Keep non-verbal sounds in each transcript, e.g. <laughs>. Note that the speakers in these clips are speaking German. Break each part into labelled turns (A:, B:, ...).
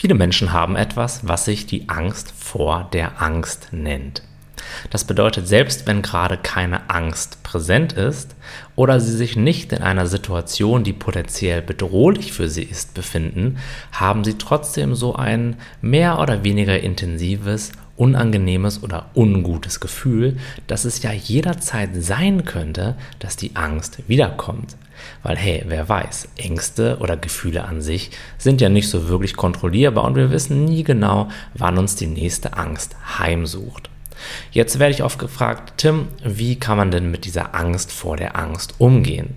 A: Viele Menschen haben etwas, was sich die Angst vor der Angst nennt. Das bedeutet, selbst wenn gerade keine Angst präsent ist oder sie sich nicht in einer Situation, die potenziell bedrohlich für sie ist, befinden, haben sie trotzdem so ein mehr oder weniger intensives, unangenehmes oder ungutes Gefühl, dass es ja jederzeit sein könnte, dass die Angst wiederkommt. Weil hey, wer weiß, Ängste oder Gefühle an sich sind ja nicht so wirklich kontrollierbar und wir wissen nie genau, wann uns die nächste Angst heimsucht. Jetzt werde ich oft gefragt, Tim, wie kann man denn mit dieser Angst vor der Angst umgehen?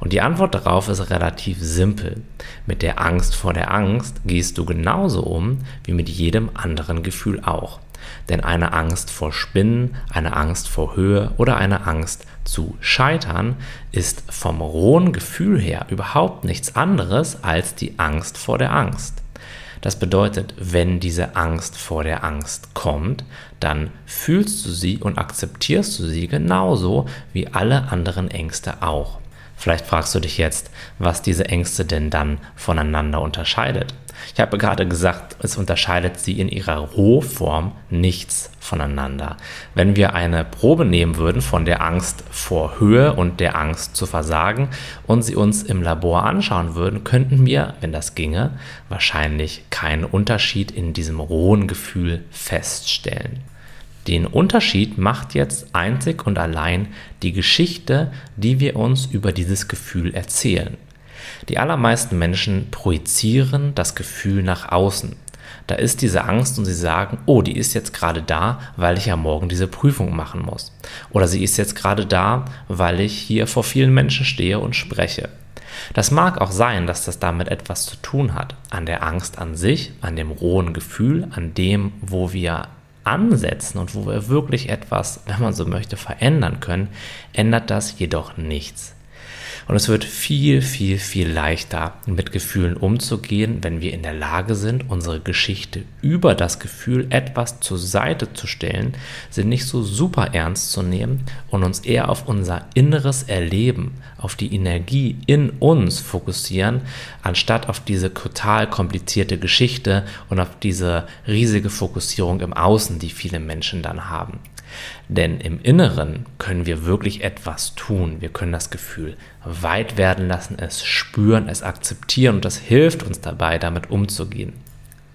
A: Und die Antwort darauf ist relativ simpel. Mit der Angst vor der Angst gehst du genauso um wie mit jedem anderen Gefühl auch. Denn eine Angst vor Spinnen, eine Angst vor Höhe oder eine Angst zu scheitern ist vom rohen Gefühl her überhaupt nichts anderes als die Angst vor der Angst. Das bedeutet, wenn diese Angst vor der Angst kommt, dann fühlst du sie und akzeptierst du sie genauso wie alle anderen Ängste auch. Vielleicht fragst du dich jetzt, was diese Ängste denn dann voneinander unterscheidet. Ich habe gerade gesagt, es unterscheidet sie in ihrer Rohform nichts voneinander. Wenn wir eine Probe nehmen würden von der Angst vor Höhe und der Angst zu versagen und sie uns im Labor anschauen würden, könnten wir, wenn das ginge, wahrscheinlich keinen Unterschied in diesem rohen Gefühl feststellen. Den Unterschied macht jetzt einzig und allein die Geschichte, die wir uns über dieses Gefühl erzählen. Die allermeisten Menschen projizieren das Gefühl nach außen. Da ist diese Angst und sie sagen, oh, die ist jetzt gerade da, weil ich ja morgen diese Prüfung machen muss. Oder sie ist jetzt gerade da, weil ich hier vor vielen Menschen stehe und spreche. Das mag auch sein, dass das damit etwas zu tun hat. An der Angst an sich, an dem rohen Gefühl, an dem, wo wir ansetzen und wo wir wirklich etwas, wenn man so möchte, verändern können, ändert das jedoch nichts. Und es wird viel, viel, viel leichter, mit Gefühlen umzugehen, wenn wir in der Lage sind, unsere Geschichte über das Gefühl etwas zur Seite zu stellen, sie nicht so super ernst zu nehmen und uns eher auf unser inneres Erleben, auf die Energie in uns fokussieren, anstatt auf diese total komplizierte Geschichte und auf diese riesige Fokussierung im Außen, die viele Menschen dann haben. Denn im Inneren können wir wirklich etwas tun. Wir können das Gefühl weit werden lassen, es spüren, es akzeptieren und das hilft uns dabei, damit umzugehen.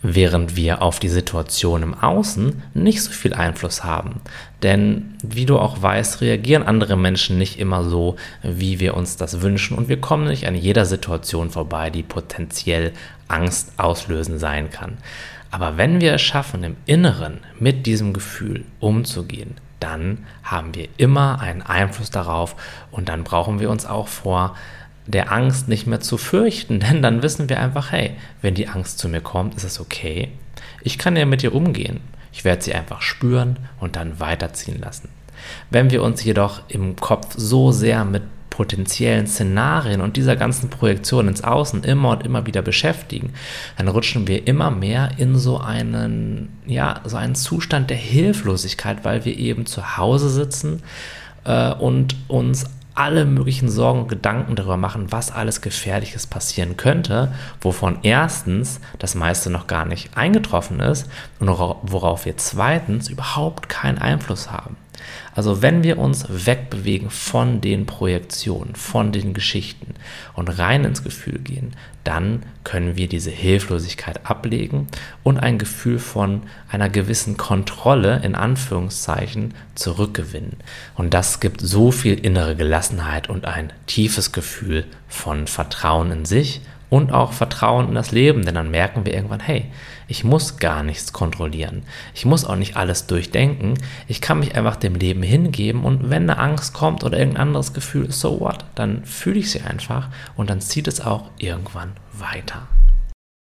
A: Während wir auf die Situation im Außen nicht so viel Einfluss haben. Denn wie du auch weißt, reagieren andere Menschen nicht immer so, wie wir uns das wünschen und wir kommen nicht an jeder Situation vorbei, die potenziell Angst auslösen sein kann. Aber wenn wir es schaffen, im Inneren mit diesem Gefühl umzugehen, dann haben wir immer einen Einfluss darauf und dann brauchen wir uns auch vor der Angst nicht mehr zu fürchten, <laughs> denn dann wissen wir einfach, hey, wenn die Angst zu mir kommt, ist es okay. Ich kann ja mit ihr umgehen. Ich werde sie einfach spüren und dann weiterziehen lassen. Wenn wir uns jedoch im Kopf so sehr mit potenziellen Szenarien und dieser ganzen Projektion ins Außen immer und immer wieder beschäftigen, dann rutschen wir immer mehr in so einen, ja, so einen Zustand der Hilflosigkeit, weil wir eben zu Hause sitzen äh, und uns alle möglichen Sorgen und Gedanken darüber machen, was alles Gefährliches passieren könnte, wovon erstens das meiste noch gar nicht eingetroffen ist und worauf wir zweitens überhaupt keinen Einfluss haben. Also wenn wir uns wegbewegen von den Projektionen, von den Geschichten und rein ins Gefühl gehen, dann können wir diese Hilflosigkeit ablegen und ein Gefühl von einer gewissen Kontrolle in Anführungszeichen zurückgewinnen. Und das gibt so viel innere Gelassenheit und ein tiefes Gefühl von Vertrauen in sich und auch Vertrauen in das Leben, denn dann merken wir irgendwann, hey, ich muss gar nichts kontrollieren. Ich muss auch nicht alles durchdenken. Ich kann mich einfach dem Leben hingeben und wenn eine Angst kommt oder irgendein anderes Gefühl, so what, dann fühle ich sie einfach und dann zieht es auch irgendwann weiter.